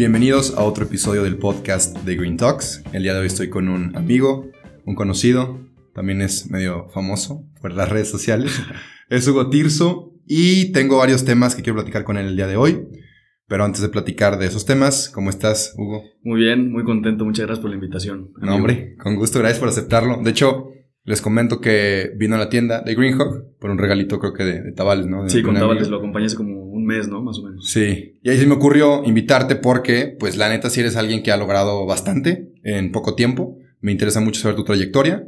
Bienvenidos a otro episodio del podcast de Green Talks. El día de hoy estoy con un amigo, un conocido, también es medio famoso por las redes sociales. es Hugo Tirso y tengo varios temas que quiero platicar con él el día de hoy. Pero antes de platicar de esos temas, ¿cómo estás, Hugo? Muy bien, muy contento. Muchas gracias por la invitación. No, hombre, con gusto, gracias por aceptarlo. De hecho, les comento que vino a la tienda de Greenhawk por un regalito, creo que de, tabales, ¿no? sí, con tabales, lo acompañé hace como mes, ¿no? Más o menos. Sí, y ahí se me ocurrió invitarte porque, pues la neta, si eres alguien que ha logrado bastante en poco tiempo, me interesa mucho saber tu trayectoria.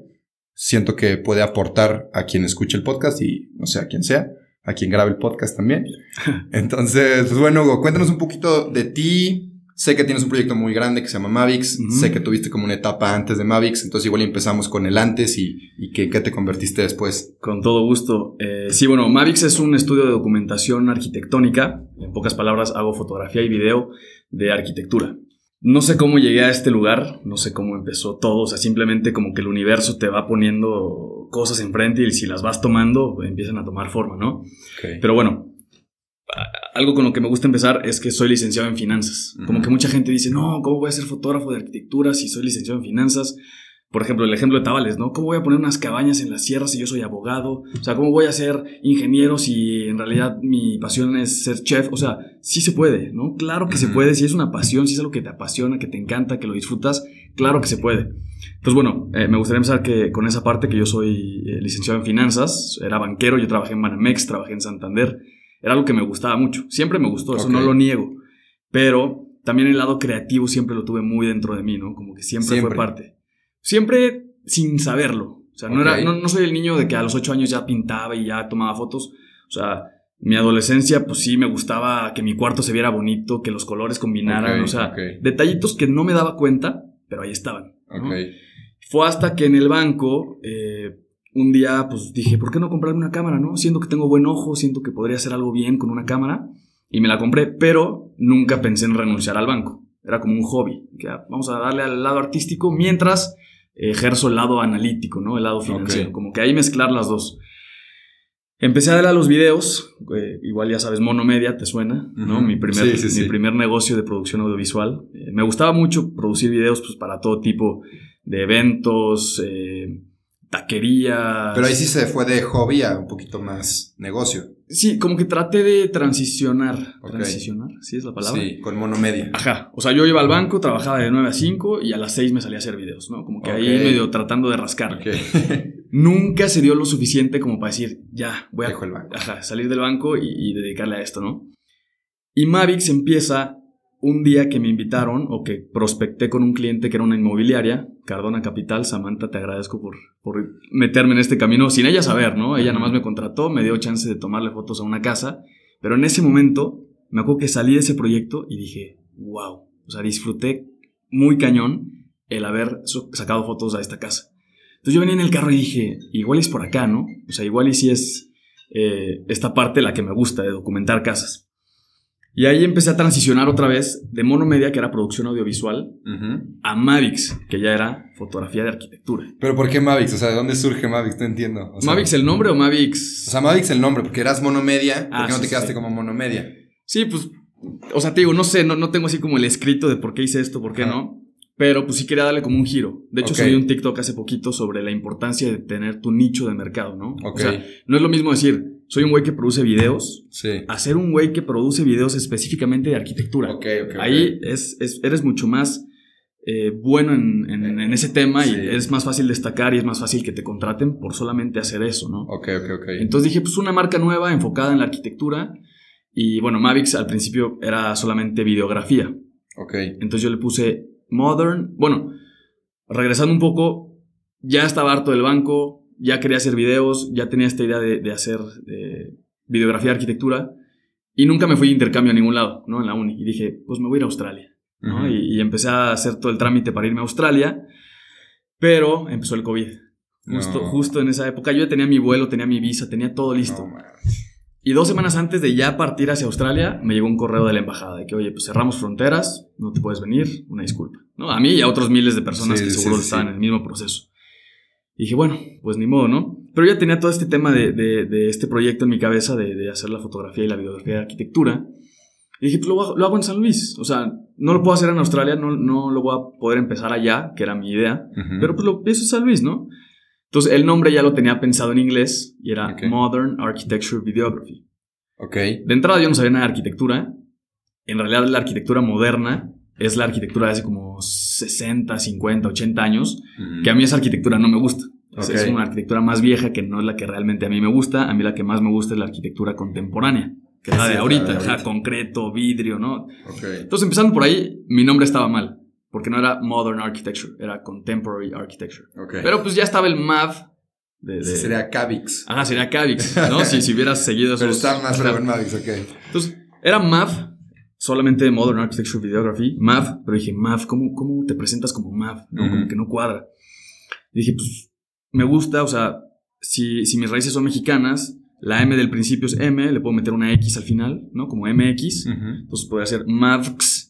Siento que puede aportar a quien escuche el podcast y no sé a quién sea a quien grabe el podcast también. Entonces, pues bueno, Hugo, cuéntanos un poquito de ti. Sé que tienes un proyecto muy grande que se llama Mavix. Sé que tuviste como una etapa antes de Mavix. Entonces, igual empezamos con el antes y, y qué, te convertiste después. Con todo gusto. Eh, sí, bueno, Mavix es un estudio de documentación arquitectónica. En pocas palabras, hago fotografía y video de arquitectura. No sé cómo llegué a este lugar, no sé cómo empezó todo, o sea, simplemente como que el universo te va poniendo cosas enfrente y si las vas tomando, empiezan a tomar forma, ¿no? Pero bueno, algo con lo que me gusta empezar es que soy licenciado en finanzas. Como que mucha gente dice, no, ¿cómo voy a ser fotógrafo de arquitectura si soy licenciado en finanzas? Por ejemplo, el ejemplo de Tabales, ¿no? ¿Cómo voy a poner unas cabañas en las sierras si yo soy abogado? O sea, ¿cómo voy a ser ingeniero si en realidad mi pasión es ser chef? O sea, sí se puede, ¿no? Claro que se puede. Si es una pasión, si es algo que te apasiona, que te encanta, que lo disfrutas, claro que se puede. Entonces, bueno, eh, me gustaría empezar que, con esa parte que yo soy eh, licenciado en finanzas, era banquero, yo trabajé en Banamex, trabajé en Santander. Era algo que me gustaba mucho. Siempre me gustó, eso no lo niego. Pero también el lado creativo siempre lo tuve muy dentro de mí, ¿no? Como que siempre. fue parte siempre sin saberlo. O sea, no, era, no, soy el niño de que a los ocho años ya pintaba y ya tomaba fotos. O sea, mi adolescencia, pues sí, me gustaba que mi cuarto se viera bonito, que los colores combinaran. o sea, detallitos que no me daba cuenta, pero ahí estaban. Fue hasta que en el banco, eh, un día, pues dije, ¿por qué no comprarme una cámara, no? Siento que tengo buen ojo, siento que podría hacer algo bien con una cámara. Y me la compré, pero nunca pensé en renunciar al banco. Era como un hobby. Que ah, vamos a darle al lado artístico mientras ejerzo el lado analítico, ¿no? El lado financiero. Como que ahí mezclar las dos. Empecé a dar a los videos, eh, igual ya sabes, Monomedia, ¿te suena? ¿no? Mi, primer, mi primer negocio de producción audiovisual. Eh, me gustaba mucho producir videos pues, para todo tipo de eventos, eh, taquerías. Pero ahí sí se fue de hobby a un poquito más negocio. Sí, como que traté de transicionar. Transicionar, ¿sí es la palabra? Sí, con monomedia. Ajá. O sea, yo iba al banco, trabajaba de 9 a 5 y a las 6 me salía a hacer videos, ¿no? Como que ahí medio tratando de rascar. Nunca se dio lo suficiente como para decir, ya, voy a el banco. Ajá, salir del banco y, y dedicarle a esto, ¿no? Y Mavix empieza un día que me invitaron o que prospecté con un cliente que era una inmobiliaria, Cardona Capital, Samantha, te agradezco por, por meterme en este camino sin ella saber, ¿no? Ella nada más me contrató, me dio chance de tomarle fotos a una casa, pero en ese momento me acuerdo que salí de ese proyecto y dije, wow, o sea, disfruté muy cañón el haber sacado fotos a esta casa. Entonces yo venía en el carro y dije, igual es por acá, ¿no? O sea, igual y si es eh, esta parte la que me gusta de documentar casas. Y ahí empecé a transicionar otra vez de monomedia, que era producción audiovisual, a Mavix, que ya era fotografía de arquitectura. ¿Pero por qué Mavix? O sea, ¿de dónde surge Mavix? No entiendo. ¿Mavix el nombre o Mavix? O sea, Mavix el nombre, porque eras monomedia. ¿Por ah, qué no te quedaste como monomedia? Sí, pues, o sea, te digo, no sé, no, no tengo así como el escrito de por qué hice esto, por qué no. Pero pues sí quería darle como un giro. De hecho, subí un TikTok hace poquito sobre la importancia de tener tu nicho de mercado, ¿no? O sea, no es lo mismo decir, soy un güey que produce videos, sí. a ser un güey que produce videos específicamente de arquitectura. Ahí es, eres mucho más eh, bueno en, ese tema y es más fácil destacar y es más fácil que te contraten por solamente hacer eso, ¿no? Ok, ok, ok. Entonces dije, pues una marca nueva enfocada en la arquitectura. Y bueno, Mavix al principio era solamente videografía. Ok. Entonces yo le puse Modern. Bueno, regresando un poco, ya estaba harto del banco, ya quería hacer videos, ya tenía esta idea de, hacer videografía de arquitectura y nunca me fui de intercambio a ningún lado, ¿no? En la uni. Y dije, pues me voy a ir a Australia. ¿no? y, y empecé a hacer todo el trámite para irme a Australia, pero empezó el COVID. Justo, No. justo en esa época yo ya tenía mi vuelo, tenía mi visa, tenía todo listo. No. Y dos semanas antes de ya partir hacia Australia, me llegó un correo de la embajada de que, oye, pues cerramos fronteras, no te puedes venir, una disculpa. ¿no? A mí y a otros miles de personas Sí, que seguro sí, estaban sí. en el mismo proceso. Y dije, bueno, pues ni modo, ¿no? Pero ya tenía todo este tema de, de- de este proyecto en mi cabeza de, de hacer la fotografía y la videografía de arquitectura. Y dije, pues lo, hago- lo hago en San Luis. O sea, no lo puedo hacer en Australia, no, no lo voy a poder empezar allá, que era mi idea. Ujú. Pero pues lo empiezo en San Luis, ¿no? Entonces el nombre ya lo tenía pensado en inglés y era. Modern Architecture Videography. Ok. De entrada yo no sabía nada de arquitectura. En realidad la arquitectura moderna es la arquitectura de hace como 60, 50, 80 años, que a mí esa arquitectura no me gusta. Es- una arquitectura más vieja que no es la que realmente a mí me gusta. A mí la que más me gusta es la arquitectura contemporánea, que es la de la ahorita, ahorita. concreto, vidrio, ¿no? Ok. Entonces empezando por ahí, mi nombre estaba mal, porque no era Modern Architecture, era Contemporary Architecture. Pero pues ya estaba el MAV de... de- Ese sería Cavix. Ajá, sería Cavix, ¿no? si, si hubieras seguido Pero esos- está más en Mavics, ok. Entonces, era MAV, solamente Modern Architecture Videography, MAV, pero dije, MAV, ¿cómo, cómo te presentas como MAV? ¿no? Como que no cuadra. Y dije, pues, me gusta, o sea, si, si mis raíces son mexicanas, la M del principio es M, le puedo meter una X al final, ¿no? Como MX. Entonces podría ser MAVX,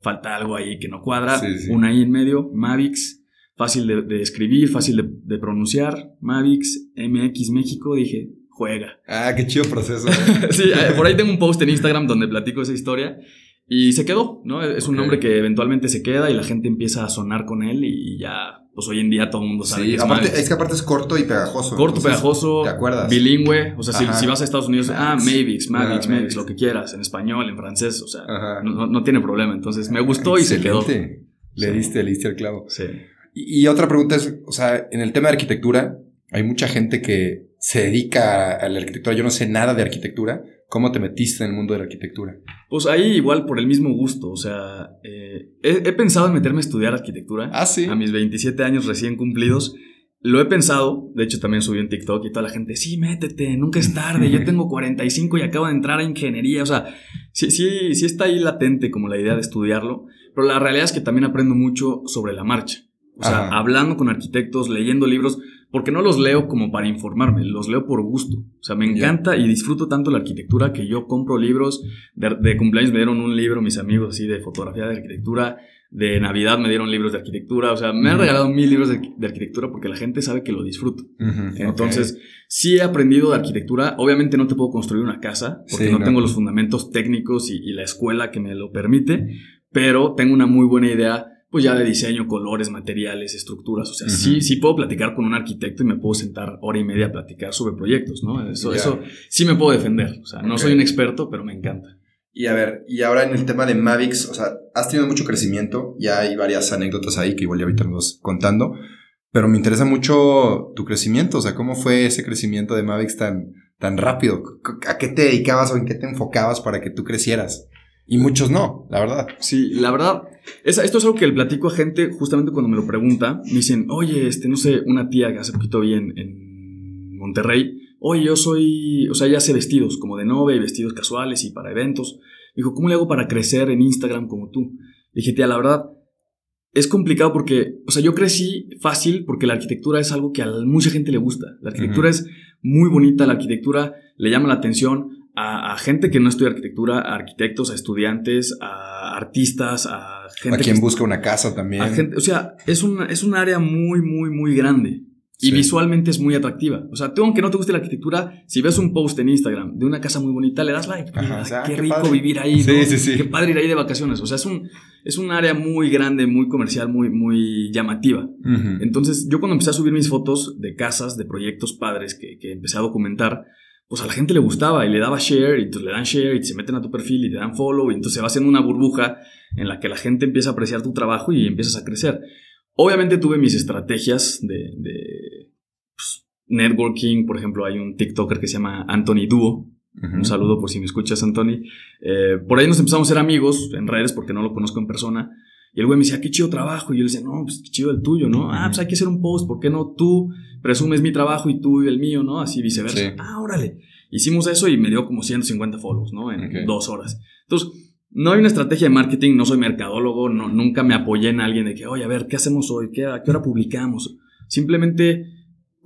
falta algo ahí que no cuadra, Sí, sí. una I en medio, Mavix, fácil de, de escribir, fácil de, de pronunciar, Mavix, MX México, dije, juega. Ah, qué chido proceso. eh. sí, eh, por ahí tengo un post en Instagram donde platico esa historia y se quedó, ¿no? Es un nombre que eventualmente se queda y la gente empieza a sonar con él y ya, pues hoy en día todo el mundo sabe Sí, que es aparte, es que aparte es corto y pegajoso. Corto, entonces, pegajoso, ¿te acuerdas? bilingüe, o sea, si, vas a Estados Unidos, ah, Mavix. Mavix, Ah, Mavix, lo que quieras, en español, en francés, o sea, no, no- tiene problema. Entonces me gustó y se quedó. Le Sí. diste, le diste el clavo. Sí. Y, y otra pregunta es, o sea, en el tema de arquitectura, hay mucha gente que se dedica a la arquitectura. Yo no sé nada de arquitectura. ¿Cómo te metiste en el mundo de la arquitectura? Pues ahí igual por el mismo gusto, o sea, eh, he, he pensado en meterme a estudiar arquitectura. Ah, sí. A mis 27 años recién cumplidos. Lo he pensado, de hecho también subí en TikTok y toda la gente, sí, métete, nunca es tarde, yo tengo 45 y acabo de entrar a ingeniería, o sea, sí, sí, sí está ahí latente como la idea de estudiarlo, pero la realidad es que también aprendo mucho sobre la marcha, o sea, Ajá. hablando con arquitectos, leyendo libros, porque no los leo como para informarme, los leo por gusto, o sea, me encanta y disfruto tanto la arquitectura que yo compro libros, de, de cumpleaños me dieron un libro mis amigos así de fotografía de arquitectura, de Navidad me dieron libros de arquitectura, o sea, me han regalado mil libros de, de arquitectura porque la gente sabe que lo disfruto. Entonces, sí he aprendido de arquitectura, obviamente no te puedo construir una casa porque Sí, no, no. tengo los fundamentos técnicos y, y la escuela que me lo permite, pero tengo una muy buena idea pues ya de diseño, colores, materiales, estructuras, o sea, sí, sí puedo platicar con un arquitecto y me puedo sentar hora y media a platicar sobre proyectos, ¿no? Eso, eso sí me puedo defender, o sea, no soy un experto, pero me encanta. Y a ver, y ahora en el tema de Mavics, o sea, has tenido mucho crecimiento, ya hay varias anécdotas ahí que igual ya ahorita nos vas contando, pero me interesa mucho tu crecimiento, o sea, ¿cómo fue ese crecimiento de Mavics tan, tan rápido? ¿A qué te dedicabas o en qué te enfocabas para que tú crecieras? Y muchos no, la verdad. Sí, la verdad, es- esto es algo que le platico a gente justamente cuando me lo pregunta. Me dicen, oye, este, no sé, una tía que hace poquito vi en, en Monterrey. Oye, yo soy, o sea, ya sé vestidos como de novia y vestidos casuales y para eventos. Me dijo, ¿cómo le hago para crecer en Instagram como tú? Le dije, tía, la verdad, es complicado porque, o sea, yo crecí fácil porque la arquitectura es algo que a mucha gente le gusta. La arquitectura es muy bonita, la arquitectura le llama la atención a, a gente que no estudia arquitectura, a arquitectos, a estudiantes, a artistas, a gente a quien que- busca una casa también. a gente- o sea, es un, es un área muy, muy, muy grande. Y Sí. visualmente es muy atractiva. O sea, tú, aunque no te guste la arquitectura, si ves un post en Instagram de una casa muy bonita, le das like. Ajá, Ah, o sea, qué qué rico padre. vivir ahí. Sí, ¿no? sí, sí. Qué padre ir ahí de vacaciones. O sea, es un, es un área muy grande, muy comercial, muy, muy llamativa. Entonces, yo cuando empecé a subir mis fotos de casas, de proyectos padres que, que empecé a documentar, pues a la gente le gustaba y le daba share, y entonces le dan share y se meten a tu perfil y te dan follow, y entonces se va haciendo una burbuja en la que la gente empieza a apreciar tu trabajo y empiezas a crecer. Obviamente tuve mis estrategias de, de, pues, networking, por ejemplo, hay un TikToker que se llama Anthony Duo, un saludo por si me escuchas, Anthony. Eh, por ahí nos empezamos a ser amigos en redes porque no lo conozco en persona. Y el güey me decía, qué chido trabajo. Y yo le decía, no, pues qué chido el tuyo, ¿no? Ah, pues hay que hacer un post. ¿Por qué no tú presumes mi trabajo y tú el mío, ¿no? Así viceversa. Sí. Ah, órale. Hicimos eso y me dio como 150 follows, ¿no? En dos horas. Entonces, No hay una estrategia de marketing, no soy mercadólogo, no, nunca me apoyé en alguien de que, oye, a ver, ¿qué hacemos hoy? ¿Qué, ¿A qué hora publicamos? Simplemente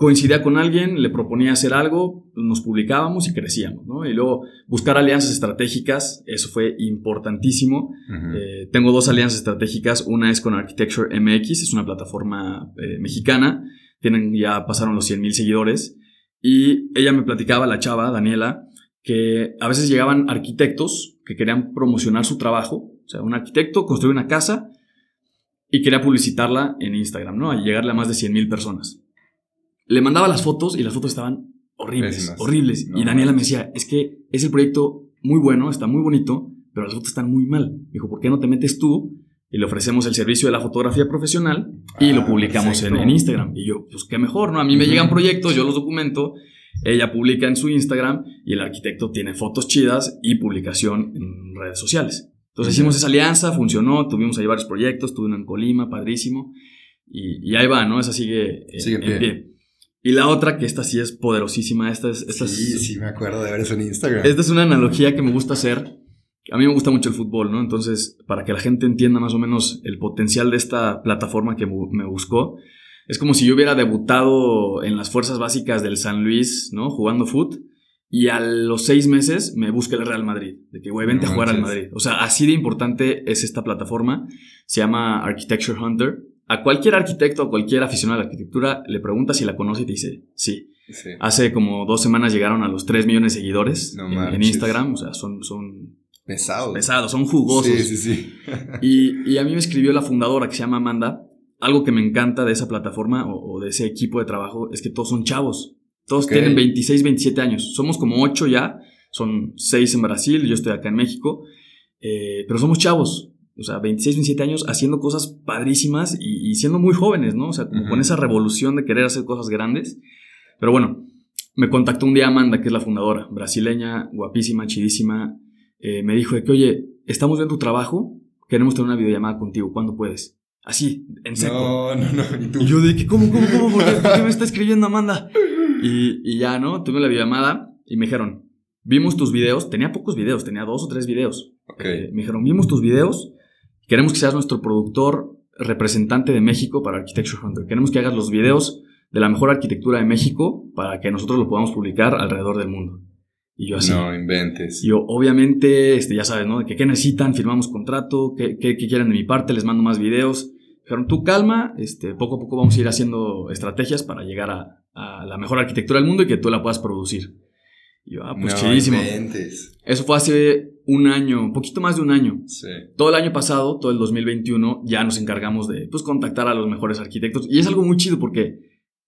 coincidía con alguien, le proponía hacer algo, nos publicábamos y crecíamos, ¿no? Y luego buscar alianzas estratégicas, eso fue importantísimo. Eh, tengo dos alianzas estratégicas, una es con Architecture MX, es una plataforma eh, mexicana, tienen, ya pasaron los 100 mil seguidores, y ella me platicaba, la chava, Daniela, que a veces llegaban arquitectos que querían promocionar su trabajo, o sea, un arquitecto construyó una casa y quería publicitarla en Instagram, ¿no? Y llegarle a más de 100 mil personas le mandaba las fotos y las fotos estaban horribles, horribles. y Daniela me decía, es que es el proyecto muy bueno, está muy bonito, pero las fotos están muy mal. Me dijo, ¿por qué no te metes tú? Y le ofrecemos el servicio de la fotografía profesional y lo ah, publicamos en, Instagram. Y yo, pues qué mejor, ¿no? A mí me llegan proyectos, yo los documento, ella publica en su Instagram y el arquitecto tiene fotos chidas y publicación en redes sociales. Entonces hicimos esa alianza, funcionó, tuvimos ahí varios proyectos, tuve uno en Colima, padrísimo. Y, ahí va, ¿no? Esa sigue, eh, en pie. Y la otra, que esta sí es poderosísima, esta es... Esta sí, sí, me acuerdo de ver eso en Instagram. Esta es una analogía que me gusta hacer. A mí me gusta mucho el fútbol, ¿no? Entonces, para que la gente entienda más o menos el potencial de esta plataforma que me buscó, es como si yo hubiera debutado en las fuerzas básicas del San Luis, ¿no? Jugando fútbol. Y a los seis meses me busca el Real Madrid. De que, güey, vente a jugar al Madrid. O sea, así de importante es esta plataforma. Se llama Architecture Hunter. A cualquier arquitecto o cualquier aficionado a la arquitectura le pregunta si la conoce y te dice sí. Hace como dos semanas llegaron a los 3 millones de seguidores en, Instagram. O sea, son, son pesados. Pesados, son jugosos. Sí, sí, sí. y, a mí me escribió la fundadora que se llama Amanda. Algo que me encanta de esa plataforma o, de ese equipo de trabajo es que todos son chavos. Todos tienen 26, 27 años. Somos como 8 ya. Son 6 en Brasil, yo estoy acá en México. Eh, pero somos chavos o sea, 26, 27 años haciendo cosas padrísimas y, siendo muy jóvenes, ¿no? O sea, como con esa revolución de querer hacer cosas grandes. Pero bueno, me contactó un día Amanda, que es la fundadora, brasileña, guapísima, chidísima. Eh, me dijo de que, oye, estamos viendo tu trabajo, queremos tener una videollamada contigo, ¿cuándo puedes? Así, en seco. No, no, no. ¿Y, yo de que, ¿cómo, cómo, cómo? ¿Por qué, me está escribiendo Amanda? Y, y ya, ¿no? Tuve la videollamada y me dijeron, vimos tus videos, tenía pocos videos, tenía dos o tres videos. Okay. me dijeron, vimos tus videos, Queremos que seas nuestro productor representante de México para Architecture Hunter. Queremos que hagas los videos de la mejor arquitectura de México para que nosotros lo podamos publicar alrededor del mundo. Y yo así. No inventes. Yo, obviamente, este, ya sabes, ¿no? que qué necesitan, firmamos contrato, qué, qué, quieren de mi parte, les mando más videos. Dijeron, tú calma, este, poco a poco vamos a ir haciendo estrategias para llegar a, a la mejor arquitectura del mundo y que tú la puedas producir. Y yo, ah, pues chidísimo. Eso fue hace un año, un poquito más de un año. Sí. Todo el año pasado, todo el 2021, ya nos encargamos de pues, contactar a los mejores arquitectos. Y es algo muy chido porque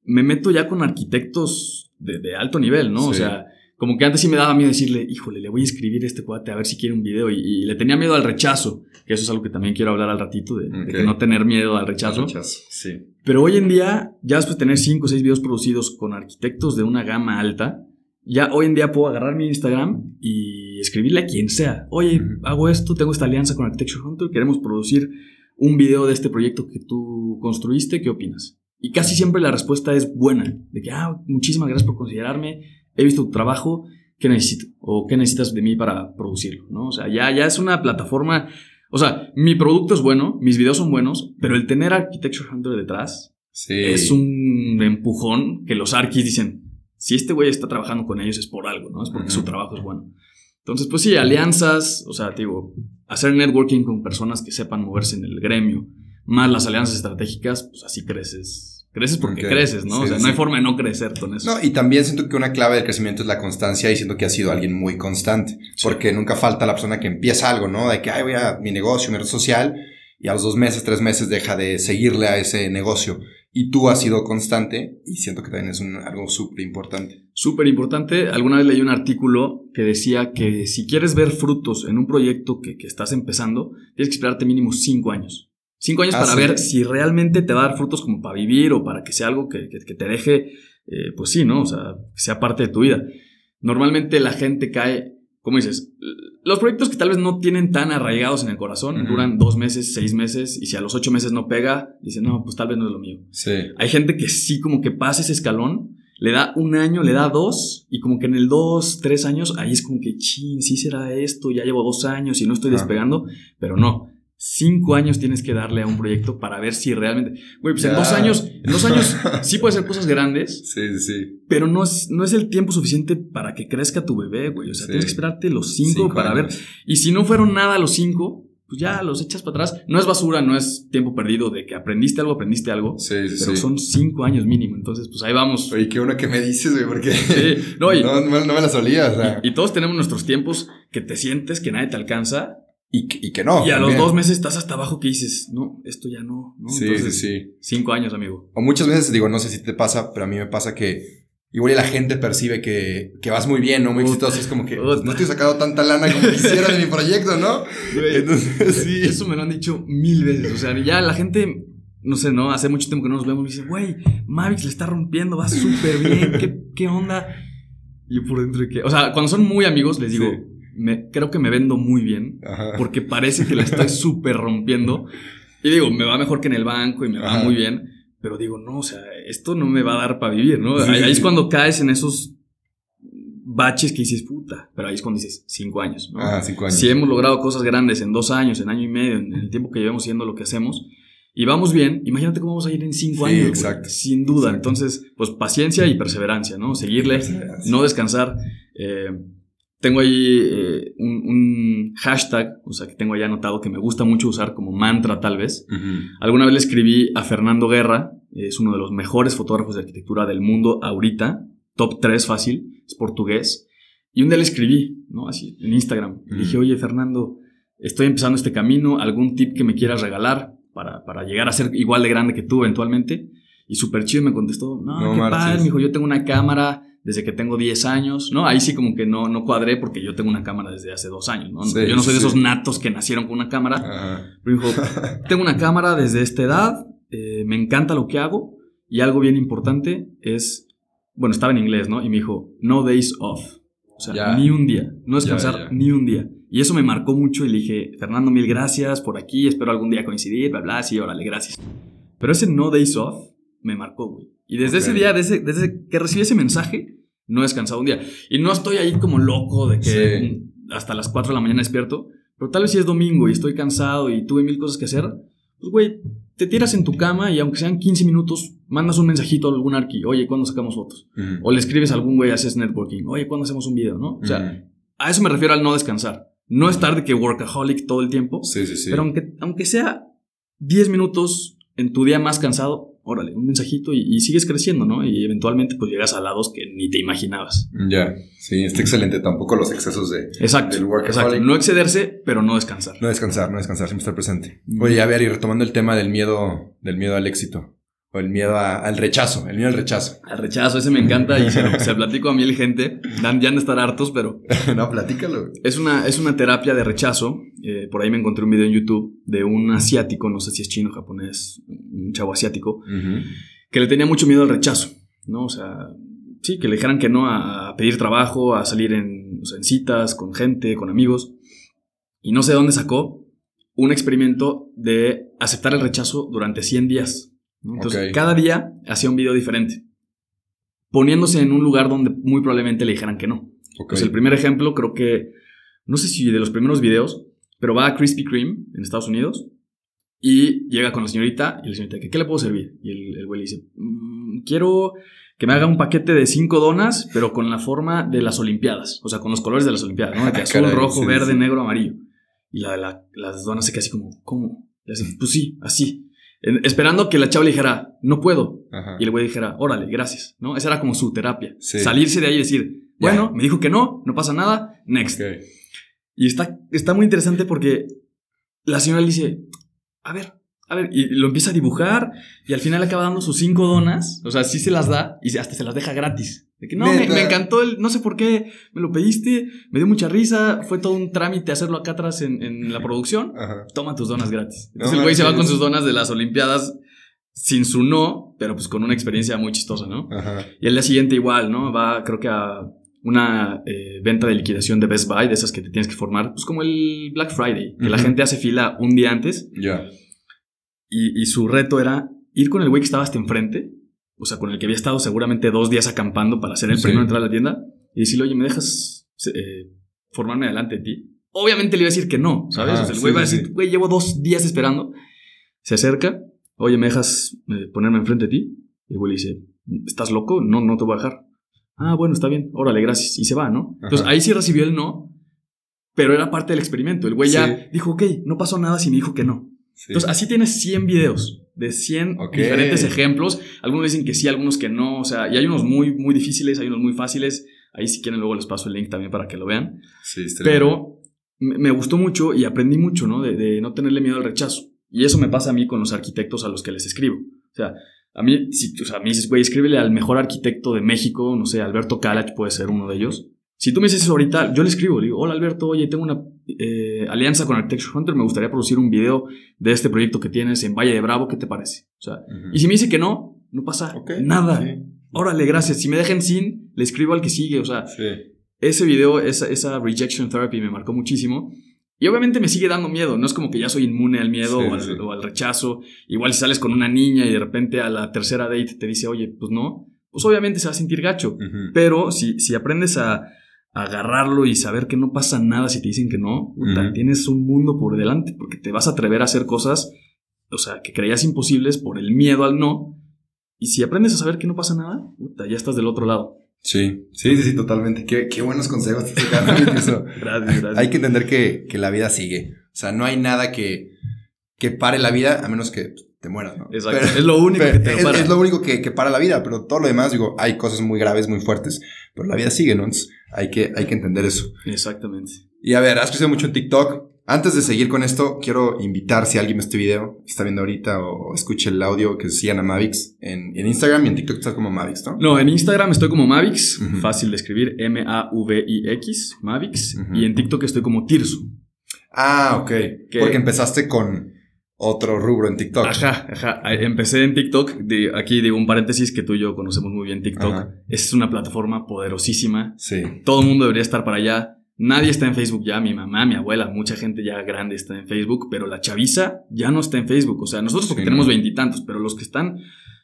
me meto ya con arquitectos de, alto nivel, ¿no? O sea, como que antes sí me daba miedo decirle, híjole, le voy a escribir a este cuate a ver si quiere un video. Y, le tenía miedo al rechazo, que eso es algo que también quiero hablar al ratito, de, que no tener miedo al rechazo. rechazo. Sí. Pero hoy en día, ya después de tener 5 o 6 videos producidos con arquitectos de una gama alta, ya hoy en día puedo agarrar mi Instagram y escribirle a quien sea. Oye, hago esto, tengo esta alianza con Architecture Hunter, queremos producir un video de este proyecto que tú construiste, ¿qué opinas? Y casi siempre la respuesta es buena, de que, ah, muchísimas gracias por considerarme, he visto tu trabajo, ¿qué necesito? O ¿qué necesitas de mí para producirlo? ¿no? O sea, ya, ya es una plataforma, o sea, mi producto es bueno, mis videos son buenos, pero el tener Architecture Hunter detrás es un empujón que los arquis dicen, si este güey está trabajando con ellos es por algo, ¿no? Es porque su trabajo es bueno. Entonces, pues sí, alianzas, o sea, digo, hacer networking con personas que sepan moverse en el gremio, más las alianzas estratégicas, pues así creces. Creces porque creces, ¿no? o sea, no hay forma de no crecer con eso. No, y también siento que una clave del crecimiento es la constancia y siento que ha sido alguien muy constante. Porque nunca falta la persona que empieza algo, ¿no? De que, ay, voy a mi negocio, mi red social, y a los dos meses, tres meses deja de seguirle a ese negocio. Y tú has sido constante y siento que también es un, algo súper importante. Súper importante. Alguna vez leí un artículo que decía que si quieres ver frutos en un proyecto que, que estás empezando, tienes que esperarte mínimo cinco años. Cinco años ah, para ver si realmente te va a dar frutos como para vivir o para que sea algo que, que, te deje, eh, pues sí, ¿no? O sea, que sea parte de tu vida. Normalmente la gente cae como dices, los proyectos que tal vez no tienen tan arraigados en el corazón duran dos meses, seis meses, y si a los ocho meses no pega, dicen, no, pues tal vez no es lo mío. Sí. Hay gente que sí como que pasa ese escalón le da un año, le da dos, y como que en el dos, tres años, ahí es como que, chin, sí será esto, ya llevo dos años y no estoy despegando, pero no. Cinco años tienes que darle a un proyecto para ver si realmente. Güey, pues en dos años, en dos años sí puede ser cosas grandes, Sí, sí, pero no es, no es el tiempo suficiente para que crezca tu bebé, güey. O sea, Sí. tienes que esperarte los cinco, Cinco para ver. Y si no fueron nada los cinco, pues ya los echas para atrás. No es basura, no es tiempo perdido de que aprendiste algo, aprendiste algo. Sí, sí, Pero sí. son cinco años mínimo. Entonces, pues ahí vamos. Oye, qué bueno que me dices, güey, porque Sí, no, y, no, no, no me la solía, o sea. y- y todos tenemos nuestros tiempos que te sientes que nadie te alcanza. Y, que- y que no. y a los también. dos meses estás hasta abajo que dices, no, esto ya no. ¿no? Sí, Entonces, sí, sí. Cinco años, amigo. O muchas veces, digo, no sé si te pasa, pero a mí me pasa que igual y la gente percibe que, que vas muy bien, ¿no? Muy Puta, exitoso. Es como que puta. no estoy sacando tanta lana como quisiera de mi proyecto, ¿no? Entonces, sí. Eso me lo han dicho mil veces. O sea, ya la gente, no sé, ¿no? Hace mucho tiempo que no nos vemos. Me dice, güey, Mavix le está rompiendo, va súper bien. ¿Qué, ¿Qué onda? Y por dentro de que. O sea, cuando son muy amigos, les digo, Sí. Me, creo que me vendo muy bien. Ajá. Porque parece que la estoy súper rompiendo. Y digo, me va mejor que en el banco y me va Ajá. muy bien. Pero digo, no, o sea, esto no me va a dar para vivir, ¿no? Sí, ahí, sí, es cuando caes en esos baches que dices, puta. Pero ahí es cuando dices, cinco años, ¿no? Ah, cinco años. Si hemos logrado cosas grandes en dos años, en año y medio, en el tiempo que llevamos haciendo lo que hacemos, y vamos bien, imagínate cómo vamos a ir en cinco Sí, años. exacto. Sin duda. Exacto. Entonces, pues paciencia y perseverancia, ¿no? Seguirle, Perseverancia. no descansar. Eh, tengo ahí eh, un, un hashtag, o sea, que tengo ahí anotado que me gusta mucho usar como mantra, tal vez. Alguna vez le escribí a Fernando Guerra, es uno de los mejores fotógrafos de arquitectura del mundo ahorita, top 3 fácil, es portugués. Y un día le escribí, ¿no? Así, en Instagram. Dije, oye, Fernando, estoy empezando este camino, algún tip que me quieras regalar para, para llegar a ser igual de grande que tú eventualmente. Y súper chido me contestó, no, No qué padre, me dijo, yo tengo una cámara desde que tengo 10 años, ¿no? Ahí sí como que no, no cuadré porque yo tengo una cámara desde hace dos años, ¿no? Sí, yo no soy de sí. esos natos que nacieron con una cámara. Ajá. Pero dijo, tengo una cámara desde esta edad, eh, me encanta lo que hago y algo bien importante es, bueno, estaba en inglés, ¿no? Y me dijo, no days off. O sea, Ya. ni un día, no descansar Ya, ya. ni un día. Y eso me marcó mucho y le dije, Fernando, mil gracias por aquí, espero algún día coincidir, bla, bla, sí, órale, gracias. Pero ese no days off me marcó, güey. Y desde ese día, desde, desde que recibí ese mensaje, no he descansado un día. Y no estoy ahí como loco de que Sí. hasta las 4 de la mañana despierto, pero tal vez si es domingo y estoy cansado y tuve mil cosas que hacer, pues güey, te tiras en tu cama y aunque sean 15 minutos, mandas un mensajito a algún arqui, oye, ¿cuándo sacamos fotos? O le escribes a algún güey, haces networking, oye, ¿cuándo hacemos un video? ¿no? O sea, a eso me refiero al no descansar. No estar de que workaholic todo el tiempo, Sí, sí, sí. pero aunque, aunque sea 10 minutos en tu día más cansado, órale, un mensajito y, y sigues creciendo, ¿no? Y eventualmente pues llegas a lados que ni te imaginabas. Ya, sí, está excelente. Tampoco los excesos de Exacto. Del exacto. No excederse, pero no descansar. no descansar, no descansar, siempre estar presente. Oye, a ver, y retomando el tema del miedo, del miedo al éxito, o el miedo a- al rechazo, el miedo al rechazo. Al rechazo, ese me encanta y se lo, se lo platico a mil gente. Dan, ya han de estar hartos, pero no, platícalo. es una, es una terapia de rechazo. Eh, por ahí me encontré un video en YouTube de un asiático, no sé si es chino o japonés, un chavo asiático, que le tenía mucho miedo al rechazo, ¿no? O sea, sí, que le dijeran que no a, a pedir trabajo, a salir en, o sea, en citas con gente, con amigos. Y no sé de dónde sacó un experimento de aceptar el rechazo durante 100 días. ¿No? Entonces, cada día hacía un video diferente, poniéndose en un lugar donde muy probablemente le dijeran que no. Ok. Pues el primer ejemplo, creo que, no sé si de los primeros videos, pero va a Krispy Kreme en Estados Unidos y llega con la señorita y la señorita, ¿qué, qué le puedo servir? Y el, el güey le dice, "Mm, quiero que me haga un paquete de cinco donas, pero con la forma de las Olimpiadas, o sea, con los colores de las Olimpiadas, ¿no? De que azul, Caray, rojo, sí, verde, sí. negro, amarillo. Y la, la- las donas se queda así como, ¿cómo? Y así, pues sí, así. Esperando que la chava le dijera, no puedo. Ajá. Y el güey dijera, órale, gracias, ¿no? Esa era como su terapia. Sí. Salirse de ahí y decir, bueno, me dijo que no, no pasa nada, next. Ok. Y está, está muy interesante porque la señora le dice, a ver, a ver, y lo empieza a dibujar y al final acaba dando sus cinco donas, o sea, sí se las da y hasta se las deja gratis. De que no, me, me encantó, el, no sé por qué, me lo pediste, me dio mucha risa, fue todo un trámite hacerlo acá atrás en, en la producción, Ajá. toma tus donas gratis. No Entonces el güey se va con sus donas de las Olimpiadas sin su no, pero pues con una experiencia muy chistosa, ¿no? Ajá. Y el día siguiente igual, ¿no? Va, creo que a una eh, venta de liquidación de Best Buy, de esas que te tienes que formar, pues como el Black Friday, que la gente hace fila un día antes Ya. Y, y su reto era ir con el güey que estaba hasta enfrente o sea, con el que había estado seguramente dos días acampando para ser el Sí. primero en entrar a la tienda y decirle, oye, ¿me dejas eh, formarme delante de ti? Obviamente le iba a decir que no, ¿sabes? Ajá, o sea, el sí, güey va a decir, güey, llevo dos días esperando. Se acerca, oye, ¿me dejas eh, ponerme enfrente de ti? Y el güey le dice, ¿estás loco? No, no te voy a dejar. Ah, bueno, está bien, órale, gracias. Y se va, ¿no? Entonces ahí sí recibió el no, pero era parte del experimento. El güey ya dijo, ok, no pasó nada si me dijo que no. Sí. Entonces, así tienes 100 videos de 100 Ok. diferentes ejemplos. Algunos dicen que sí, algunos que no. O sea, y hay unos muy, muy difíciles, hay unos muy fáciles. Ahí si quieren luego les paso el link también para que lo vean. Sí. Pero me me gustó mucho y aprendí mucho, ¿no? De, de no tenerle miedo al rechazo. Y eso me pasa a mí con los arquitectos a los que les escribo. O sea, a mí, si, o sea, me dices, güey, escríbele al mejor arquitecto de México, no sé, Alberto Calach puede ser uno de ellos. Si tú me dices eso ahorita, yo le escribo, le digo, hola Alberto, oye, tengo una eh, alianza con Architecture Hunter, me gustaría producir un video de este proyecto que tienes en Valle de Bravo, ¿qué te parece? O sea, Ujú. y si me dice que no, no pasa Ok, nada. sí. Órale, gracias. Si me dejan sin, le escribo al que sigue. O sea, Sí. ese video, esa, esa rejection therapy me marcó muchísimo. Y obviamente me sigue dando miedo. No es como que ya soy inmune al miedo Sí, o, al, sí. o al rechazo. Igual si sales con una niña y de repente a la tercera date te dice, oye, pues no, pues obviamente se va a sentir gacho. Ujú. Pero si, si aprendes a agarrarlo y saber que no pasa nada si te dicen que no, puta, tienes un mundo por delante porque te vas a atrever a hacer cosas, o sea, que creías imposibles por el miedo al no. Y si aprendes a saber que no pasa nada, puta, ya estás del otro lado. Sí, sí, sí, sí, totalmente. Qué, qué buenos consejos te. Gracias, gracias. Hay que entender que, que la vida sigue. O sea, no hay nada que, que pare la vida a menos que te mueras, ¿no? Exacto. Pero- es lo único que te es, para. es lo único que, que para la vida, pero todo lo demás, digo, hay cosas muy graves, muy fuertes, pero la vida sigue, ¿no? Entonces hay que, hay que entender eso. Exactamente. Y a ver, has crecido mucho en TikTok. Antes de seguir con esto, quiero invitar si alguien ve este video, está viendo ahorita o escuche el audio, que sigan a Mavix en, en Instagram y en TikTok estás como Mavix, ¿no? No, en Instagram estoy como Mavix, fácil de escribir, M-A-V-I-X, Mavix. Y en TikTok estoy como Tirso. Ah, ok. Que- Porque empezaste con otro rubro en TikTok. Ajá, ajá. Empecé en TikTok. de- aquí digo un paréntesis que tú y yo conocemos muy bien TikTok. Ajá. Es una plataforma poderosísima. Sí. Todo el mundo debería estar para allá. Nadie está en Facebook ya. Mi mamá, mi abuela, mucha gente ya grande está en Facebook. Pero la chaviza ya no está en Facebook. O sea, nosotros porque Sí, tenemos no. veintitantos. Pero los que están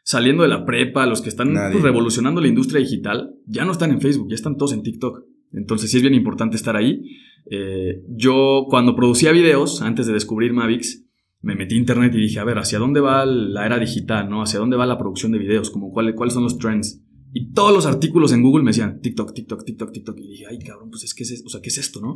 saliendo de la prepa, los que están pues, revolucionando la industria digital, ya no están en Facebook. Ya están todos en TikTok. Entonces sí es bien importante estar ahí. Eh, yo cuando producía videos, antes de descubrir Mavix, me metí a internet y dije, a ver, ¿hacia dónde va la era digital? ¿no? ¿Hacia dónde va la producción de videos? Como, ¿cuál- ¿Cuáles son los trends? Y todos los artículos en Google me decían TikTok, TikTok, TikTok, TikTok. Y dije, ay, cabrón, pues es que es, o sea, ¿qué es esto, no?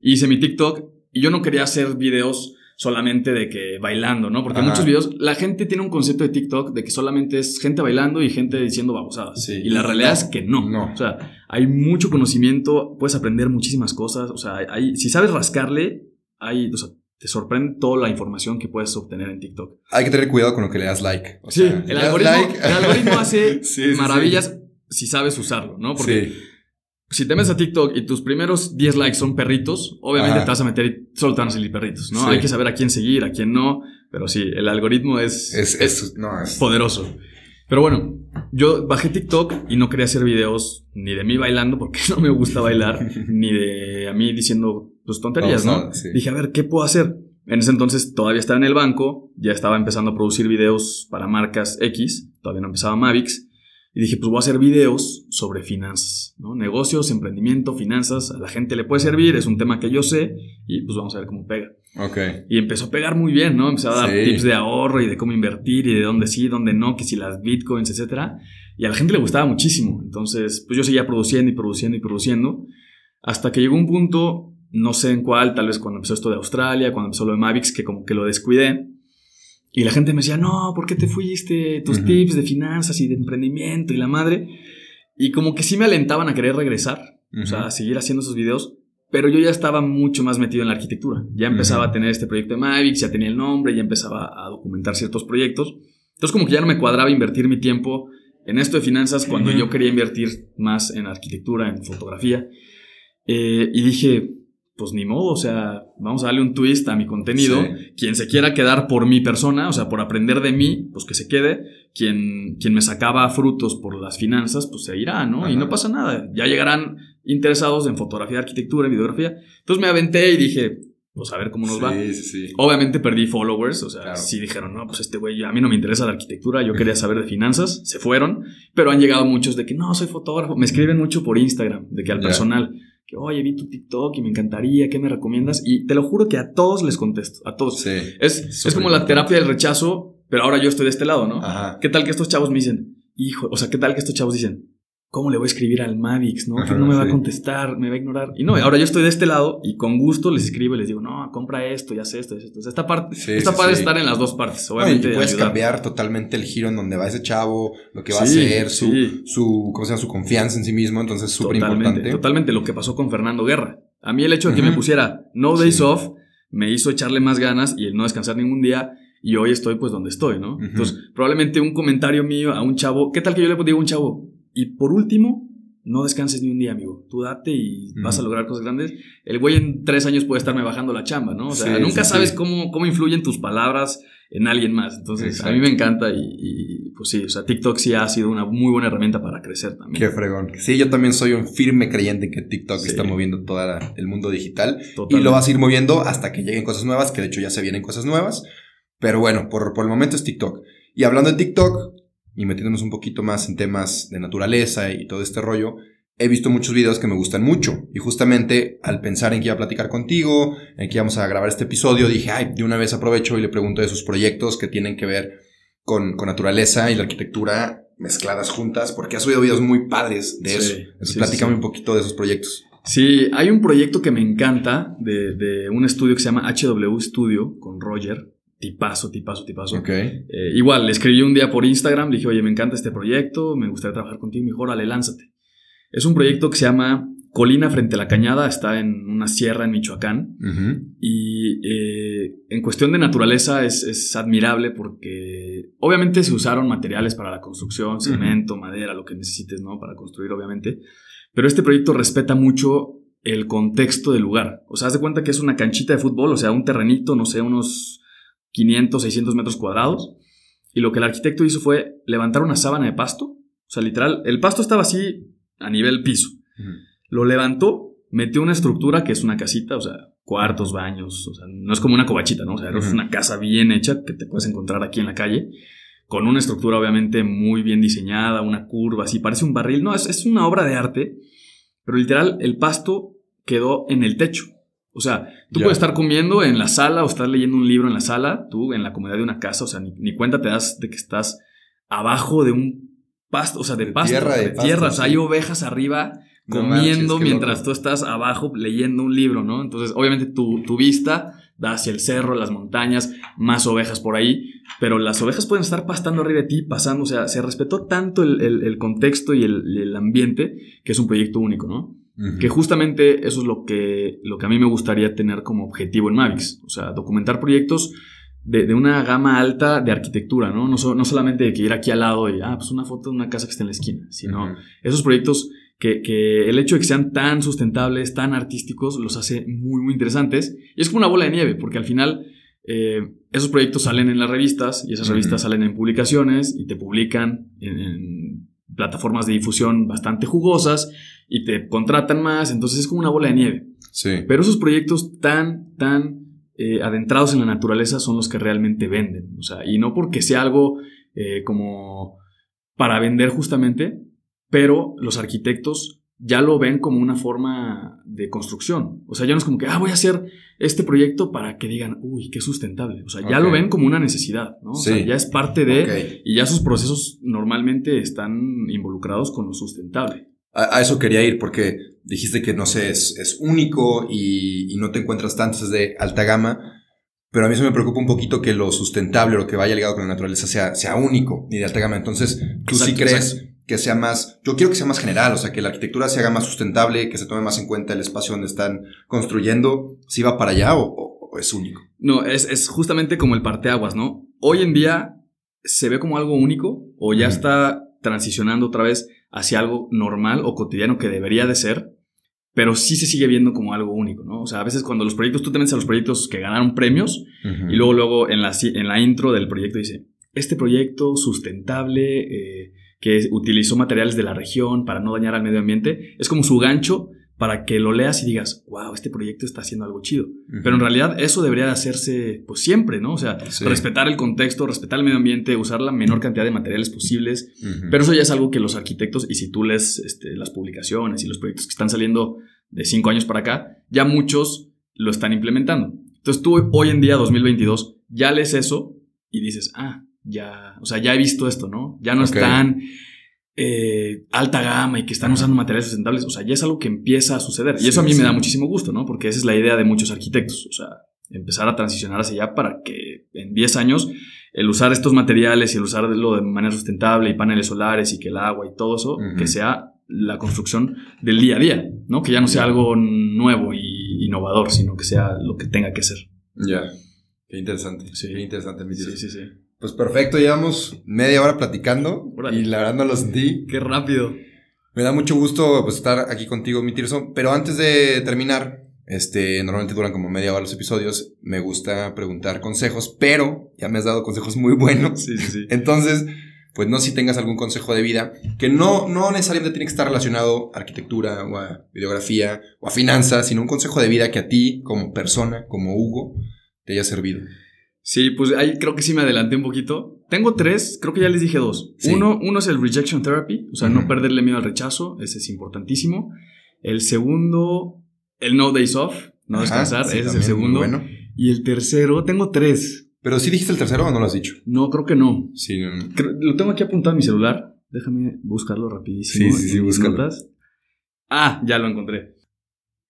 Y hice mi TikTok y yo no quería hacer videos solamente de que bailando, ¿no? Porque Ajá. muchos videos, la gente tiene un concepto de TikTok de que solamente es gente bailando y gente diciendo babosadas. Sí. Y la realidad es que no. No. O sea, hay mucho conocimiento, puedes aprender muchísimas cosas. O sea, hay, si sabes rascarle, hay, o sea, te sorprende toda la información que puedes obtener en TikTok. Hay que tener cuidado con lo que le das like. O Sí, sea, el algoritmo, like- el algoritmo hace Sí, sí, sí. maravillas si sabes usarlo, ¿no? Porque si te metes a TikTok y tus primeros 10 likes son perritos, obviamente Ajá. te vas a meter y solo te van a salir perritos, ¿no? Hay que saber a quién seguir, a quién no, pero sí, el algoritmo es, Es, es, no, es. poderoso. Pero bueno, yo bajé TikTok y no quería hacer videos ni de mí bailando porque no me gusta bailar, ni de a mí diciendo pues tonterías, ¿no? Babosadas, sí. Dije, a ver, ¿qué puedo hacer? En ese entonces todavía estaba en el banco, ya estaba empezando a producir videos para marcas X, todavía no empezaba Mavix, y dije, pues voy a hacer videos sobre finanzas, ¿no? Negocios, emprendimiento, finanzas, a la gente le puede servir, es un tema que yo sé, y pues vamos a ver cómo pega. Ok. Y empezó a pegar muy bien, ¿no? Empezó a dar Sí. tips de ahorro y de cómo invertir y de dónde sí, dónde no, que si las bitcoins, etcétera. Y a la gente le gustaba muchísimo. Entonces, pues yo seguía produciendo y produciendo y produciendo. Hasta que llegó un punto, no sé en cuál, tal vez cuando empezó esto de Australia, cuando empezó lo de Mavix, que como que lo descuidé. Y la gente me decía, no, ¿por qué te fuiste? Tus Ujú. tips de finanzas y de emprendimiento y la madre. Y como que sí me alentaban a querer regresar, o sea, a seguir haciendo esos videos. Pero yo ya estaba mucho más metido en la arquitectura. Ya empezaba a tener este proyecto de Mavix, ya tenía el nombre, ya empezaba a documentar ciertos proyectos. Entonces como que ya no me cuadraba invertir mi tiempo en esto de finanzas cuando yo quería invertir más en arquitectura, en fotografía. Eh, y dije, pues ni modo, o sea, vamos a darle un twist a mi contenido. Sí. Quien se quiera quedar por mi persona, o sea, por aprender de mí, pues que se quede. Quien, quien me sacaba frutos por las finanzas, pues se irá, ¿no? Y no pasa nada. Ya llegarán interesados en fotografía, arquitectura, videografía. Entonces me aventé y dije, pues a ver cómo nos va. Sí, sí, sí. Obviamente perdí followers, o sea, Claro. sí dijeron, no, pues este güey, a mí no me interesa la arquitectura, yo quería saber de finanzas, se fueron, pero han llegado muchos de que no, soy fotógrafo, me escriben mucho por Instagram, de que al personal, que oye, vi tu TikTok y me encantaría, ¿qué me recomiendas? Y te lo juro que a todos les contesto, a todos. Sí. Es, es como la terapia del rechazo, pero ahora yo estoy de este lado, ¿no? Ajá. ¿Qué tal que estos chavos me dicen, hijo, o sea, qué tal que estos chavos dicen, ¿cómo le voy a escribir al Mavix, no? Ajá, no me va a contestar, me va a ignorar. Y no, ahora yo estoy de este lado y con gusto les escribo y les digo, no, compra esto, ya sé esto, esto. Esta parte, Sí, esta sí, parte estar en las dos partes, No, y obviamente. puedes ayudar. cambiar totalmente el giro en donde va ese chavo, lo que va a hacer, su, su, ¿cómo se llama? su confianza en sí mismo. Entonces, es súper importante. totalmente lo que pasó con Fernando Guerra. A mí el hecho de que me pusiera no days off me hizo echarle más ganas y el no descansar ningún día y hoy estoy pues donde estoy, ¿no? Entonces, probablemente un comentario mío a un chavo, ¿qué tal que yo le digo a un chavo? Y por último, no descanses ni un día, amigo. Tú date y vas a lograr cosas grandes. El güey en tres años puede estarme bajando la chamba, ¿no? O sea, Sí, nunca sí, sabes sí. Cómo, cómo influyen tus palabras en alguien más. Entonces, a mí Exacto. me encanta y, y, pues sí, o sea, TikTok sí ha sido una muy buena herramienta para crecer también. Qué fregón. Sí, yo también soy un firme creyente que TikTok Sí. está moviendo todo el mundo digital. Y Totalmente. lo va a seguir moviendo hasta que lleguen cosas nuevas, que de hecho ya se vienen cosas nuevas. Pero bueno, por, por el momento es TikTok. Y hablando de TikTok, y metiéndonos un poquito más en temas de naturaleza y todo este rollo, he visto muchos videos que me gustan mucho. Y justamente al pensar en que iba a platicar contigo, en que íbamos a grabar este episodio, dije, ay, de una vez aprovecho y le pregunto de sus proyectos que tienen que ver con, con naturaleza y la arquitectura mezcladas juntas, porque has subido videos muy padres de Sí, eso. Entonces, sí, platícame sí. un poquito de esos proyectos. Sí, hay un proyecto que me encanta de, de un estudio que se llama HW Studio con Roger. Tipazo, tipazo, tipazo. Ok. Eh, igual, le escribí un día por Instagram, le dije, oye, me encanta este proyecto, me gustaría trabajar contigo, mejor, órale, lánzate. Es un proyecto que se llama Colina frente a la Cañada, está en una sierra en Michoacán. Y eh, en cuestión de naturaleza es, es admirable porque obviamente se usaron materiales para la construcción, cemento, madera, lo que necesites, ¿no? Para construir, obviamente. Pero este proyecto respeta mucho el contexto del lugar. O sea, haz de cuenta que es una canchita de fútbol, o sea, un terrenito, no sé, unos 500, 600 metros cuadrados. Y lo que el arquitecto hizo fue levantar una sábana de pasto. O sea, literal, el pasto estaba así a nivel piso. Lo levantó, metió una estructura que es una casita, o sea, cuartos, baños, o sea, no es como una cobachita, ¿no? O sea, es Ujú. una casa bien hecha que te puedes encontrar aquí en la calle, con una estructura obviamente muy bien diseñada, una curva, así, parece un barril. No, es, es una obra de arte, pero literal, el pasto quedó en el techo. O sea, tú Ya. puedes estar comiendo en la sala o estar leyendo un libro en la sala, tú en la comodidad de una casa, o sea, ni, ni cuenta te das de que estás abajo de un pasto, o sea, de, De pasto, tierra, de de pasto, tierra, o sea, hay ovejas arriba comiendo mientras loco. tú estás abajo leyendo un libro, ¿no? Entonces, obviamente tu, tu vista da hacia el cerro, las montañas, más ovejas por ahí, pero las ovejas pueden estar pastando arriba de ti, pasando, o sea, se respetó tanto el, el- el contexto y el, y el ambiente que es un proyecto único, ¿no? Que justamente eso es lo que, lo que a mí me gustaría tener como objetivo en Mavix, o sea, documentar proyectos de, de una gama alta de arquitectura, ¿no? No, so- no solamente de que ir aquí al lado y, ah, pues una foto de una casa que está en la esquina, sino esos proyectos que, que el hecho de que sean tan sustentables, tan artísticos, los hace muy, muy interesantes. Y es como una bola de nieve, porque al final eh, esos proyectos salen en las revistas y esas revistas salen en publicaciones y te publican en, en plataformas de difusión bastante jugosas y te contratan más, entonces es como una bola de nieve. Sí. Pero esos proyectos tan, tan eh, adentrados en la naturaleza son los que realmente venden. O sea, y no porque sea algo eh, como para vender justamente, pero los arquitectos ya lo ven como una forma de construcción. O sea, ya no es como que, ah, voy a hacer este proyecto para que digan, uy, qué sustentable. O sea, ya lo ven como una necesidad, ¿no? O sea, Sí. ya es parte de... Y ya sus procesos normalmente están involucrados con lo sustentable. A, a eso quería ir porque dijiste que, no sé, es, es único y, y no te encuentras tantos de alta gama, pero a mí eso me preocupa un poquito que lo sustentable, lo que vaya ligado con la naturaleza sea, sea único y de alta gama. Entonces, tú sí crees exacto. que sea más, yo quiero que sea más general, o sea, que la arquitectura se haga más sustentable, que se tome más en cuenta el espacio donde están construyendo, si va para allá o, o- o es único. No, es, es justamente como el parteaguas, ¿no? Hoy en día se ve como algo único o ya está transicionando otra vez hacia algo normal o cotidiano que debería de ser, pero sí se sigue viendo como algo único, ¿no? O sea, a veces cuando los proyectos, tú te metes a los proyectos que ganaron premios y luego, luego en la, en la intro del proyecto dice, este proyecto sustentable, eh, que utilizó materiales de la región para no dañar al medio ambiente, es como su gancho para que lo leas y digas, wow, este proyecto está haciendo algo chido. Pero en realidad eso debería de hacerse pues siempre, ¿no? O sea, Sí. respetar el contexto, respetar el medio ambiente, usar la menor cantidad de materiales posibles. Pero eso ya es algo que los arquitectos, y si tú lees este, las publicaciones y los proyectos que están saliendo de cinco años para acá, ya muchos lo están implementando. Entonces tú hoy en día, 2022, ya lees eso y dices, ah, ya, o sea, ya he visto esto, ¿no? Ya no están eh, alta gama y que están usando materiales sustentables, o sea, ya es algo que empieza a suceder. Y eso a mí Sí, me da muchísimo gusto, ¿no? Porque esa es la idea de muchos arquitectos, o sea, empezar a transicionar hacia allá para que en 10 años el usar estos materiales y el usarlo de manera sustentable y paneles solares y que el agua y todo eso, que sea la construcción del día a día, ¿no? Que ya no sea algo nuevo y innovador, sino que sea lo que tenga que ser. Ya. Qué interesante. Sí. Qué interesante, mi. Sí, sí, sí. Pues perfecto, llevamos media hora platicando Órale. y la verdad no lo sentí. Qué rápido. Me da mucho gusto pues, estar aquí contigo, mi Tirso. Pero antes de terminar, este, normalmente duran como media hora los episodios. Me gusta preguntar consejos, pero ya me has dado consejos muy buenos. Sí, sí, sí. Entonces, pues no sé si tengas algún consejo de vida que no, no necesariamente tiene que estar relacionado a arquitectura o a videografía o a finanzas, sino un consejo de vida que a ti, como persona, como Hugo, te haya servido. Sí, pues ahí creo que sí me adelanté un poquito. Tengo tres, creo que ya les dije dos. Sí. Uno, uno es el rejection therapy, o sea, no perderle miedo al rechazo, ese es importantísimo. El segundo, el no days off, no Ajá, descansar, sí, ese es el segundo. Bueno. Y el tercero, tengo tres. Pero sí dijiste el tercero o no lo has dicho. No, creo que no. Sí, no, no. Lo tengo aquí apuntado en mi celular. Déjame buscarlo rapidísimo. Sí, sí, sí, notas. Ah, ya lo encontré.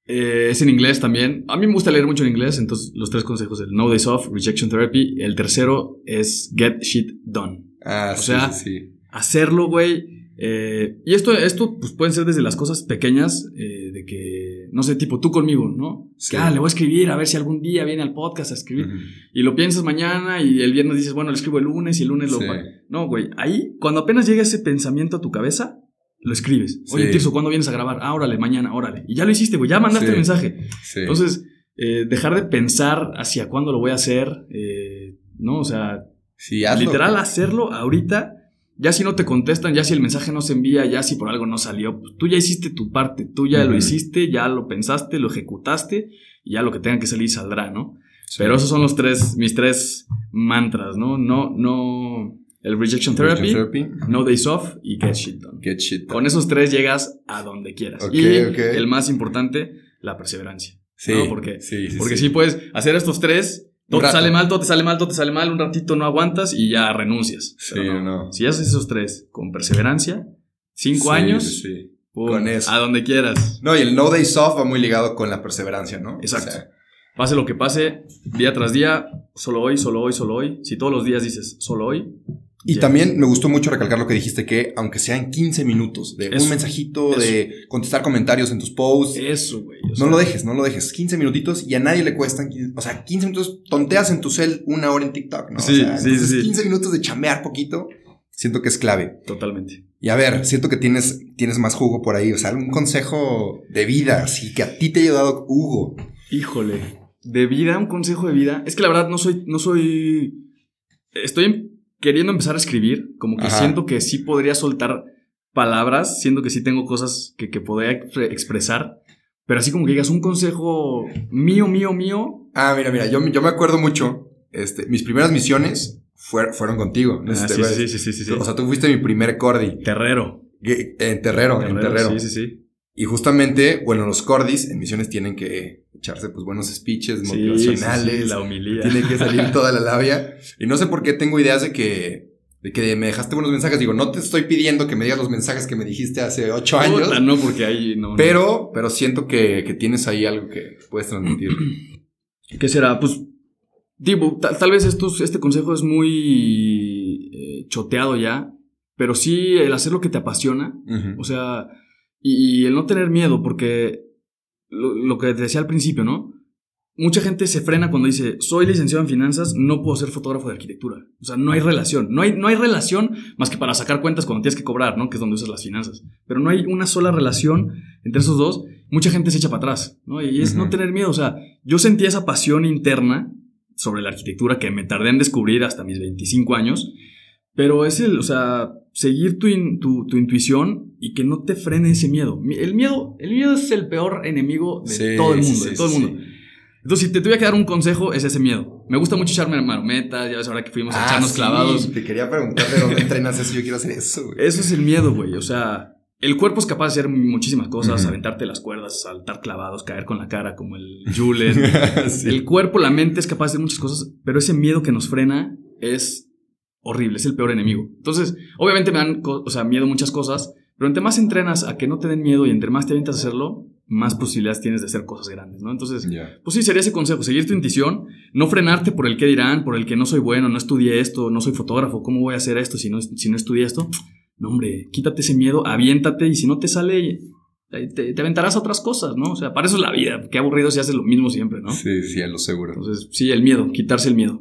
Eh, es en inglés también. A mí me gusta leer mucho en inglés, entonces los tres consejos, el No Days Off, Rejection Therapy. El tercero es Get Shit Done. Ah, O sí, sea, sí. Hacerlo, güey. eh, y esto, esto pues, pueden ser desde las cosas pequeñas, eh, de que, no sé, tipo tú conmigo, ¿no? Sí. Que, ah, le voy a escribir a ver si algún día viene al podcast a escribir. Y lo piensas mañana y el viernes dices, bueno, le escribo el lunes y el lunes lo... No, güey, ahí, cuando apenas llega ese pensamiento a tu cabeza, lo escribes. Oye, Sí. Tirso, ¿cuándo vienes a grabar? Ah, órale, mañana, órale. Y ya lo hiciste, güey, ya mandaste Sí. el mensaje. Sí. Entonces, eh, dejar de pensar hacia cuándo lo voy a hacer, eh, ¿no? O sea, hazlo. literal hacerlo ahorita. Ya si no te contestan, ya si el mensaje no se envía, ya si por algo no salió, pues tú ya hiciste tu parte, tú ya lo hiciste, ya lo pensaste, lo ejecutaste y ya lo que tenga que salir saldrá, ¿no? Pero esos son los tres, mis tres mantras, ¿no? No, no, el rejection therapy, Therapy. no days off y get shit done. Get shit. Con esos tres llegas a donde quieras. Ok, y ok. el más importante, la perseverancia. Sí. ¿no? Porque, sí, sí, porque sí. puedes hacer estos tres, todo te sale mal, todo te sale mal, todo te sale mal, un ratito no aguantas y ya renuncias. Sí, Pero no. Si haces esos tres con perseverancia, cinco años, pum, Con eso. a donde quieras. No, y el no days off va muy ligado con la perseverancia, ¿no? Exacto. O sea, Pase lo que pase, día tras día, solo hoy, solo hoy, solo hoy. Si todos los días dices solo hoy. Y también me gustó mucho recalcar lo que dijiste, que aunque sean 15 minutos de Eso. un mensajito, Eso. de contestar comentarios en tus posts, Eso, güey. no sea, lo dejes, no lo dejes. 15 minutitos y a nadie le cuestan. 15 o sea, 15 minutos, tonteas en tu cel una hora en TikTok, ¿no? Sí, o sea, sí, entonces sí, sí. 15 minutos de chambear poquito, siento que es clave. Totalmente. Y a ver, siento que tienes, tienes más jugo por ahí. O sea, algún consejo de vida, así que a ti te haya dado Hugo. Híjole. De vida, un consejo de vida. Es que la verdad no soy, no soy. Estoy em- queriendo empezar a escribir. Como que Ajá. siento que sí podría soltar palabras. Siento que sí tengo cosas que, que podría expre- expresar. Pero así como que digas un consejo mío, mío, mío. Ah, mira, mira, yo, yo me acuerdo mucho. Este, mis primeras misiones fuer- fueron contigo. Ah, sí, sí, sí, sí, sí, sí. O sea, tú fuiste mi primer cordi. Terrero. Que- En terrero, en terrero. Sí, sí, sí. Y justamente, bueno, los cordis en misiones tienen que echarse pues buenos speeches Sí, motivacionales. sí, la humilía. Tiene que salir toda la labia. Y no sé por qué tengo ideas de que, de que me dejaste buenos mensajes. Digo, no te estoy pidiendo que me digas los mensajes que me dijiste hace ocho años. Puta, no, porque ahí no. no. Pero, pero siento que, que tienes ahí algo que puedes transmitir. ¿Qué será? Pues, tipo, ta- tal vez estos, este consejo es muy eh, choteado ya, pero sí el hacer lo que te apasiona, o sea, y, y el no tener miedo, porque lo, lo que te decía al principio, ¿no? Mucha gente se frena cuando dice, soy licenciado en finanzas, no puedo ser fotógrafo de arquitectura. O sea, no hay relación. No hay, no hay relación más que para sacar cuentas cuando tienes que cobrar, ¿no? Que es donde usas las finanzas. Pero no hay una sola relación entre esos dos. Mucha gente se echa para atrás, ¿no? Y es no tener miedo. O sea, yo sentía esa pasión interna sobre la arquitectura que me tardé en descubrir hasta mis 25 años. Pero es el, o sea, seguir tu, tu, intuición y que no te frene ese miedo. El miedo, el miedo es el peor enemigo de todo el mundo, de todo el mundo. Entonces, si te tuviera que dar un consejo, es ese miedo. Me gusta mucho echarme marometas, ya ves ahora que fuimos a ah, echarnos clavados. Te quería preguntar de dónde entrenas eso, yo quiero hacer eso, güey. Eso es el miedo, güey. O sea, el cuerpo es capaz de hacer muchísimas cosas, aventarte las cuerdas, saltar clavados, caer con la cara como el Julen. El cuerpo, la mente es capaz de hacer muchas cosas, pero ese miedo que nos frena es horrible, es el peor enemigo. Entonces, obviamente me dan, o sea, miedo muchas cosas, pero entre más entrenas a que no te den miedo y entre más te avientas a hacerlo, más posibilidades tienes de hacer cosas grandes, ¿no? Entonces, pues sí, sería ese consejo, seguir tu intuición, no frenarte por el que dirán, por el que no soy bueno, no estudié esto, no soy fotógrafo, ¿cómo voy a hacer esto si no, si no estudié esto? No, hombre, quítate ese miedo, aviéntate y si no te sale, te, te, aventarás a otras cosas, ¿no? O sea, para eso es la vida, qué aburrido si haces lo mismo siempre, ¿no? Sí, sí, a lo seguro. Entonces, sí, el miedo, quitarse el miedo.